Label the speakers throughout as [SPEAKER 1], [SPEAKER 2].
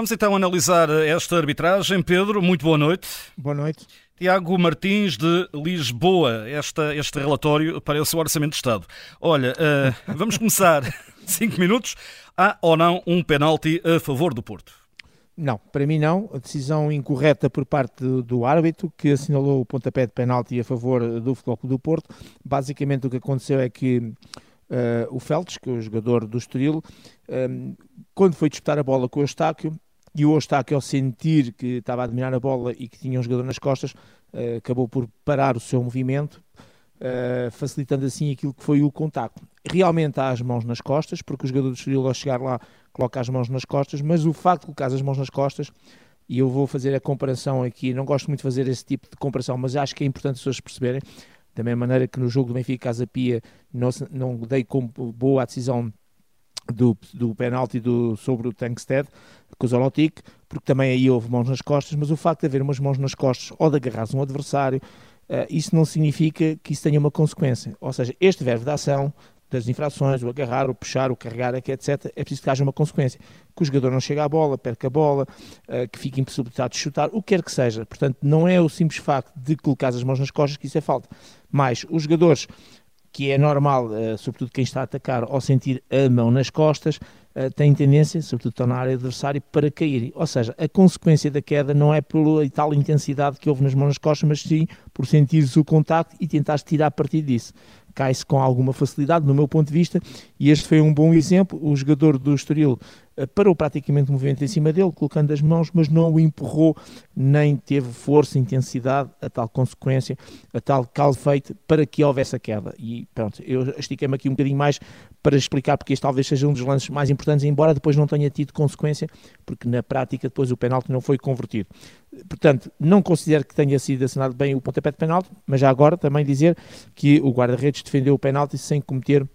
[SPEAKER 1] Vamos então analisar esta arbitragem. Pedro, muito boa noite.
[SPEAKER 2] Boa noite.
[SPEAKER 1] Tiago Martins de Lisboa. Esta, este relatório para o seu Orçamento de Estado. Olha, uh, vamos começar. Cinco minutos. Há ou não um penalti a favor do Porto?
[SPEAKER 2] Não, para mim não. A decisão incorreta por parte do, árbitro, que assinalou o pontapé de penalti a favor do Futebol Clube do Porto. Basicamente o que aconteceu é que Uh, o Feltes, que é o jogador do Estoril, um, ehm, quando foi disputar a bola com o Eustáquio, e o Eustáquio ao sentir que estava a dominar a bola e que tinha um jogador nas costas, uh, acabou por parar o seu movimento, uh, facilitando assim aquilo que foi o contacto. Realmente há as mãos nas costas, porque o jogador do Estoril ao chegar lá coloca as mãos nas costas, mas o facto de colocar as mãos nas costas e eu vou fazer a comparação aqui, não gosto muito de fazer esse tipo de comparação, mas acho que é importante as pessoas perceberem, da mesma maneira que no jogo do Benfica Casa Pia não, não dei como boa a decisão do, do penalti do, sobre o Tankstead com o Zolotic, porque também aí houve mãos nas costas, mas o facto de haver umas mãos nas costas ou de agarrar um adversário, uh, isso não significa que isso tenha uma consequência. Ou seja, este verbo da ação das infrações, o agarrar, o puxar, o carregar, etc., é preciso que haja uma consequência. Que o jogador não chegue à bola, perca a bola, uh, que fique impossibilitado de chutar, o que quer que seja. Portanto, não é o simples facto de colocar as mãos nas costas que isso é falta. Mas os jogadores, que é normal, uh, sobretudo quem está a atacar, ao sentir a mão nas costas, uh, têm tendência, sobretudo estão na área adversária, para cair. Ou seja, a consequência da queda não é pela tal intensidade que houve nas mãos nas costas, mas sim por sentir o contacto e tentar tirar partido disso cai-se com alguma facilidade, no meu ponto de vista, e este foi um bom exemplo. O jogador do Estoril parou praticamente o movimento em cima dele, colocando as mãos, mas não o empurrou, nem teve força, intensidade, a tal consequência, a tal calo feito para que houvesse a queda. E pronto, eu estiquei-me aqui um bocadinho mais para explicar porque este talvez seja um dos lances mais importantes, embora depois não tenha tido consequência, porque na prática depois o penalti não foi convertido. Portanto, não considero que tenha sido assinado bem o pontapé de penalti, mas já agora também dizer que o guarda-redes defendeu o penalti sem cometer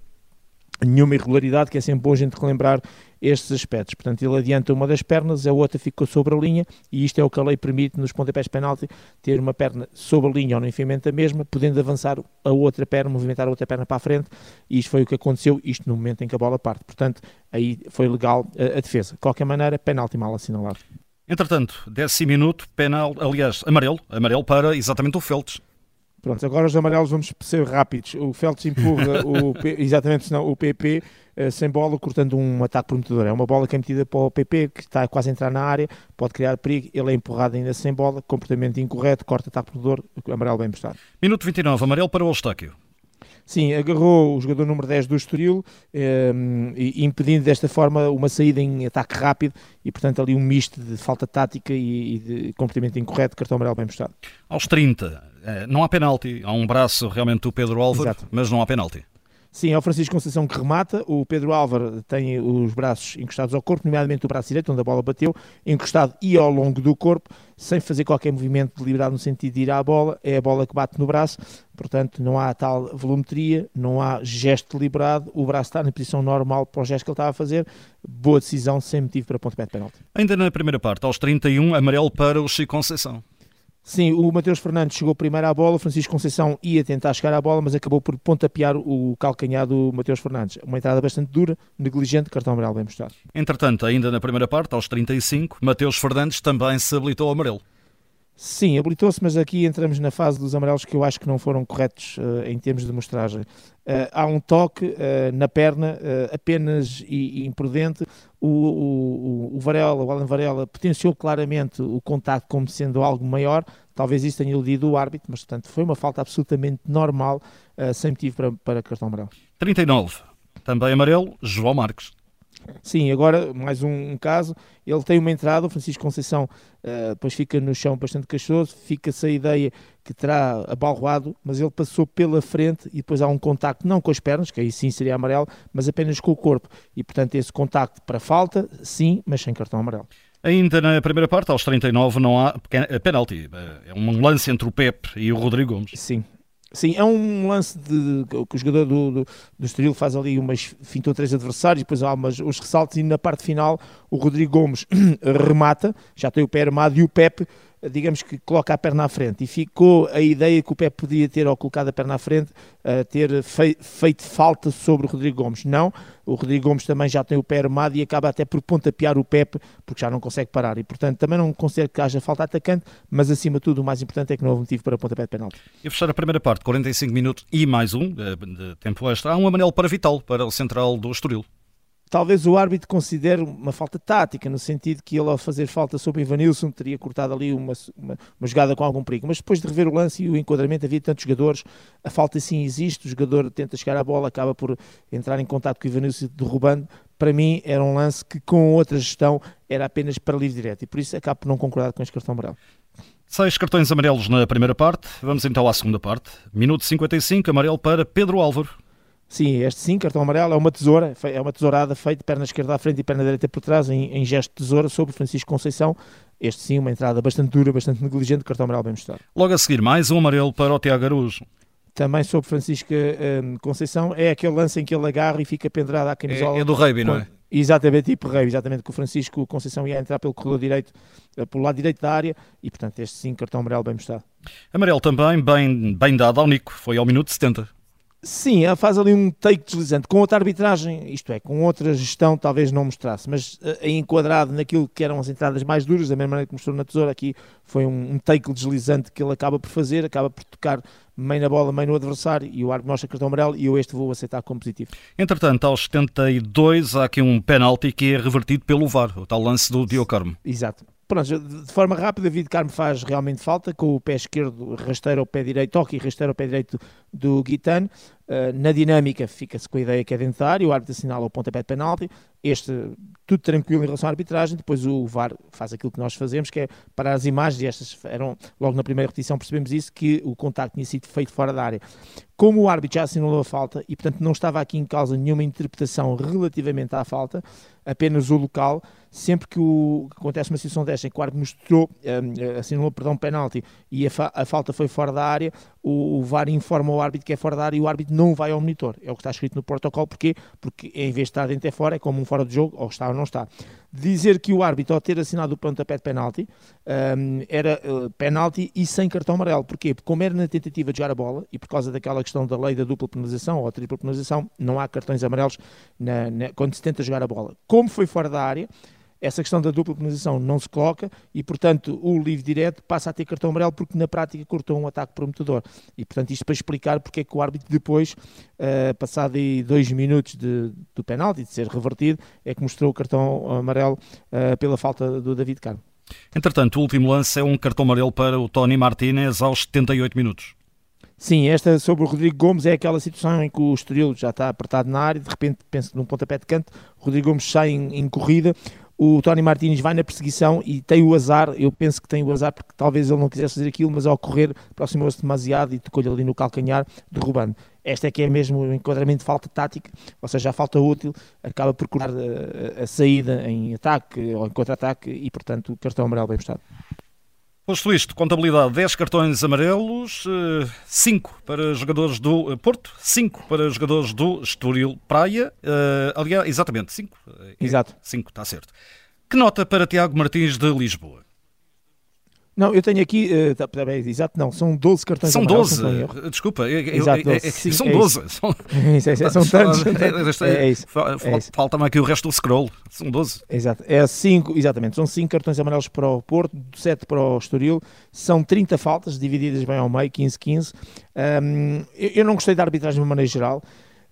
[SPEAKER 2] nenhuma irregularidade, que é sempre bom a gente relembrar estes aspectos. Portanto, ele adianta uma das pernas, a outra ficou sobre a linha, e isto é o que a lei permite nos pontapés de penalti, ter uma perna sobre a linha ou no enfiamento da mesma, podendo avançar a outra perna, movimentar a outra perna para a frente, e isto foi o que aconteceu, isto no momento em que a bola parte. Portanto, aí foi legal a, a defesa. De qualquer maneira, penalti mal assinalado.
[SPEAKER 1] Entretanto, décimo minuto, penal, aliás, amarelo, amarelo para exatamente o Feltes.
[SPEAKER 2] Pronto, agora os amarelos vamos ser rápidos. O Feltz empurra o, exatamente senão, o PP eh, sem bola, cortando um ataque prometedor. É uma bola que é metida para o PP, que está quase a entrar na área, pode criar perigo. Ele é empurrado ainda sem bola, comportamento incorreto, corta ataque prometedor, amarelo bem postado.
[SPEAKER 1] Minuto 29, amarelo para o Eustáquio.
[SPEAKER 2] Sim, agarrou o jogador número 10 do Estoril, um, impedindo desta forma uma saída em ataque rápido e, portanto, ali um misto de falta tática e, e de comportamento incorreto, cartão amarelo bem postado.
[SPEAKER 1] Aos 30, eh, não há penalti, há um braço realmente do Pedro Álvaro, Exato. mas não há penalti.
[SPEAKER 2] Sim, é o Francisco Conceição que remata. O Pedro Álvaro tem os braços encostados ao corpo, nomeadamente o braço direito, onde a bola bateu, encostado e ao longo do corpo, sem fazer qualquer movimento deliberado no sentido de ir à bola. É a bola que bate no braço, portanto, não há tal volumetria, não há gesto deliberado. O braço está na posição normal para o gesto que ele estava a fazer. Boa decisão, sem motivo para ponto de penalti.
[SPEAKER 1] Ainda na primeira parte, aos 31, amarelo para o Chico Conceição.
[SPEAKER 2] Sim, o Mateus Fernandes chegou primeiro à bola, Francisco Conceição ia tentar chegar à bola, mas acabou por pontapear o calcanhar do Mateus Fernandes. Uma entrada bastante dura, negligente, cartão amarelo bem mostrado.
[SPEAKER 1] Entretanto, ainda na primeira parte, aos 35, Mateus Fernandes também se habilitou ao amarelo.
[SPEAKER 2] Sim, habilitou-se, mas aqui entramos na fase dos amarelos que eu acho que não foram corretos uh, em termos de mostragem. Uh, há um toque uh, na perna apenas e, e imprudente. O, o, o, Varela, o Alan Varela, potenciou claramente o contacto como sendo algo maior. Talvez isso tenha iludido o árbitro, mas portanto foi uma falta absolutamente normal, sem motivo para, para cartão amarelo.
[SPEAKER 1] 39, também amarelo, João Marques.
[SPEAKER 2] Sim, agora mais um, um, caso. Ele tem uma entrada, o Francisco Conceição uh, depois fica no chão bastante cachoso, fica-se a ideia que terá abalroado, mas ele passou pela frente e depois há um contacto, não com as pernas, que aí sim seria amarelo, mas apenas com o corpo. E portanto esse contacto para falta, sim, mas sem cartão amarelo.
[SPEAKER 1] Ainda na primeira parte, aos 39, não há penalti. É um lance entre o Pepe e o Rodrigo Gomes.
[SPEAKER 2] Sim, Sim, é um lance de, que o jogador do, do, do Estoril faz ali umas fintou três adversários, depois há umas, os ressaltos e na parte final o Rodrigo Gomes remata, já tem o pé armado e o Pepe digamos que coloca a perna à frente e ficou a ideia que o Pep podia ter ao colocar a perna à frente, uh, ter fei feito falta sobre o Rodrigo Gomes. Não, o Rodrigo Gomes também já tem o pé armado e acaba até por pontapear o Pep porque já não consegue parar e portanto também não considero que haja falta atacante, mas acima de tudo o mais importante é que não houve motivo para pontapé de penalti.
[SPEAKER 1] E fechar a primeira parte, 45 minutos e mais um eh, de tempo extra, há um amarelo para Vital, para o central do Estoril
[SPEAKER 2] talvez o árbitro considere uma falta tática, no sentido que ele, ao fazer falta sobre Ivanilson, teria cortado ali uma, uma, uma, jogada com algum perigo. Mas depois de rever o lance e o enquadramento, havia tantos jogadores, a falta sim existe, o jogador tenta chegar à bola, acaba por entrar em contato com o Ivanilson derrubando. Para mim, era um lance que, com outra gestão, era apenas para livre direto e por isso acabo por não concordar com este cartão amarelo.
[SPEAKER 1] Seis cartões amarelos na primeira parte, vamos então à segunda parte. Minuto 55, amarelo para Pedro Álvaro.
[SPEAKER 2] Sim, este sim, cartão amarelo, é uma tesoura, é uma tesourada feita perna esquerda à frente e perna direita por trás, em, em gesto de tesoura, sobre Francisco Conceição. Este sim, uma entrada bastante dura, bastante negligente, cartão amarelo bem mostrado.
[SPEAKER 1] Logo a seguir, mais um amarelo para o Tiago Araújo.
[SPEAKER 2] Também sobre Francisco um, Conceição, é aquele lance em que ele agarra e fica pendurado à camisola.
[SPEAKER 1] É, é do Reiby, não é?
[SPEAKER 2] Exatamente, tipo Rei, exatamente, que o Francisco Conceição ia entrar pelo corredor direito, eh, pelo lado direito da área, e portanto este sim, cartão amarelo bem mostrado.
[SPEAKER 1] Amarelo também, bem, bem dado ao Nico, foi ao minuto 70.
[SPEAKER 2] Sim, ela faz ali um take deslizante. Com outra arbitragem, isto é, com outra gestão, talvez não mostrasse, mas uh, enquadrado naquilo que eram as entradas mais duras, da mesma maneira que mostrou na tesoura, aqui foi um, um take deslizante que ele acaba por fazer, acaba por tocar meio na bola, meio no adversário, e o árbitro mostra cartão amarelo, e eu este vou aceitar como positivo.
[SPEAKER 1] Entretanto, aos 72, há aqui um penalti que é revertido pelo VAR, o tal lance do Diocarmo.
[SPEAKER 2] Exato. Pronto, de forma rápida, David Carmo faz realmente falta, com o pé esquerdo rasteiro ao pé direito, toque e rasteiro ao pé direito do Guitano. Uh, na dinâmica, fica-se com a ideia que é dentro da área, o árbitro assinala o pontapé de penalti. Este, tudo tranquilo em relação à arbitragem. Depois o VAR faz aquilo que nós fazemos, que é parar as imagens, e estas eram, logo na primeira repetição, percebemos isso, que o contacto tinha sido feito fora da área. Como o árbitro já assinalou a falta e, portanto, não estava aqui em causa nenhuma interpretação relativamente à falta, apenas o local, sempre que, o, acontece uma situação desta em que o árbitro mostrou, um, assinalou, perdão, penalti e a, fa a, falta foi fora da área, o, o, VAR informa o árbitro que é fora da área e o árbitro não vai ao monitor. É o que está escrito no protocolo. Porquê? Porque em vez de estar dentro é fora, é como um fora de jogo, ou está ou não está dizer que o árbitro, ao ter assinado o pontapé de penalti, um, era uh, penalti e sem cartão amarelo. Porquê? Porque como era na tentativa de jogar a bola, e por causa daquela questão da lei da dupla penalização ou tripla penalização, não há cartões amarelos na, na, quando se tenta jogar a bola. Como foi fora da área, essa questão da dupla penalização não se coloca e, portanto, o livre direto passa a ter cartão amarelo porque na prática cortou um ataque prometedor. E, portanto, isto para explicar porque é que o árbitro depois, uh, passado aí dois minutos de, do penalti, de ser revertido, é que mostrou o cartão amarelo uh, pela falta do David Carmo.
[SPEAKER 1] Entretanto, o último lance é um cartão amarelo para o Tony Martinez aos 78 minutos.
[SPEAKER 2] Sim, esta sobre o Rodrigo Gomes é aquela situação em que o Estoril já está apertado na área, de repente pensa num pontapé de canto, o Rodrigo Gomes sai em, em corrida, o Tony Martins vai na perseguição e tem o azar, eu penso que tem o azar porque talvez ele não quisesse fazer aquilo, mas ao correr aproximou-se demasiado e tocou-lhe ali no calcanhar, derrubando. Esta é que é mesmo o enquadramento de falta tática, ou seja, a falta útil acaba por curar a, a saída em ataque ou em contra-ataque e, portanto, o cartão amarelo bem postado.
[SPEAKER 1] Posto isto, contabilidade 10 cartões amarelos, 5 eh, para jogadores do eh, Porto, 5 para jogadores do Estoril Praia. Uh, aliás, exatamente, 5.
[SPEAKER 2] Exato.
[SPEAKER 1] 5, está certo. Que nota para Tiago Martins de Lisboa?
[SPEAKER 2] Não, eu tenho aqui, uh, tá, tá exato, não, são 12 cartões
[SPEAKER 1] São 12, desculpa, exato, 12. Sim, são 12. É são,
[SPEAKER 2] isso, é, são tantos.
[SPEAKER 1] É, isso. Falta-me aqui o resto do scroll, são 12.
[SPEAKER 2] Exato, é 5, exatamente, são 5 cartões amarelos para o Porto, 7 para o Estoril, são 30 faltas, divididas bem ao meio, 15-15. Um, eu, eu não gostei da arbitragem de uma maneira geral,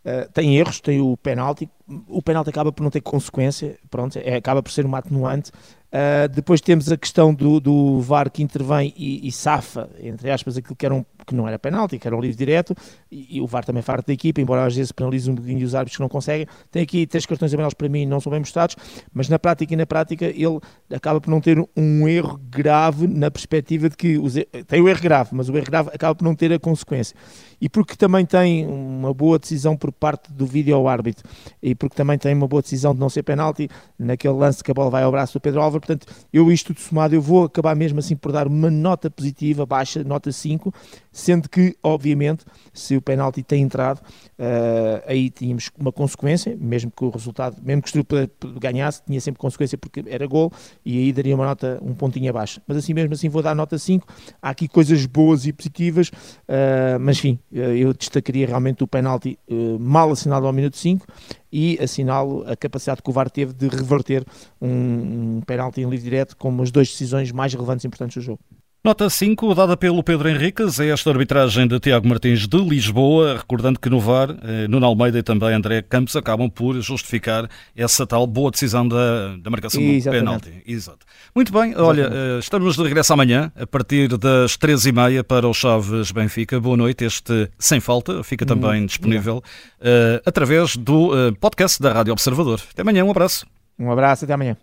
[SPEAKER 2] Uh, tem erros, tem o penalti, o penalti acaba por não ter consequência, pronto, é, acaba por ser uma atenuante, Uh, depois temos a questão do, do VAR que intervém e, e, safa, entre aspas, aquilo que, era um, que não era penalti, que era um livre direto, e, e o VAR também faz parte da equipa, embora às vezes penalize um bocadinho os árbitros que não conseguem. Tem aqui três cartões amarelos para mim, não são bem mostrados, mas na prática e na prática ele acaba por não ter um erro grave na perspectiva de que os, tem o erro grave, mas o erro grave acaba por não ter a consequência. E porque também tem uma boa decisão por parte do vídeo árbitro e, porque também tem uma boa decisão de não ser penalti naquele lance que a bola vai ao braço do Pedro Álvaro. Portanto, eu isto tudo somado, eu vou acabar mesmo assim por dar uma nota positiva, baixa, nota 5, sendo que, obviamente, se o penalti tem entrado, uh, aí tínhamos uma consequência, mesmo que o resultado, mesmo que o Estrela ganhasse, tinha sempre consequência porque era gol e aí daria uma nota um pontinho abaixo. Mas assim mesmo assim vou dar nota 5. Há aqui coisas boas e positivas, uh, mas enfim, eu destacaria realmente o penalti uh, mal assinado ao minuto 5 e assinalo a capacidade que o VAR teve de reverter um, um penalti em livre direto como as duas decisões mais relevantes e importantes do jogo.
[SPEAKER 1] Nota 5, dada pelo Pedro Henriques, é esta arbitragem de Tiago Martins de Lisboa, recordando que no VAR, eh, Nuno Almeida e também André Campos acabam por justificar essa tal boa decisão da, da marcação do penalti. Exato. Muito bem, olha, eh, estamos de regresso amanhã, a partir das três e meia para o Chaves Benfica. Boa noite, este Sem Falta fica também hum, disponível uh, através do uh, podcast da Rádio Observador. Até amanhã, um abraço.
[SPEAKER 2] Um abraço, até amanhã.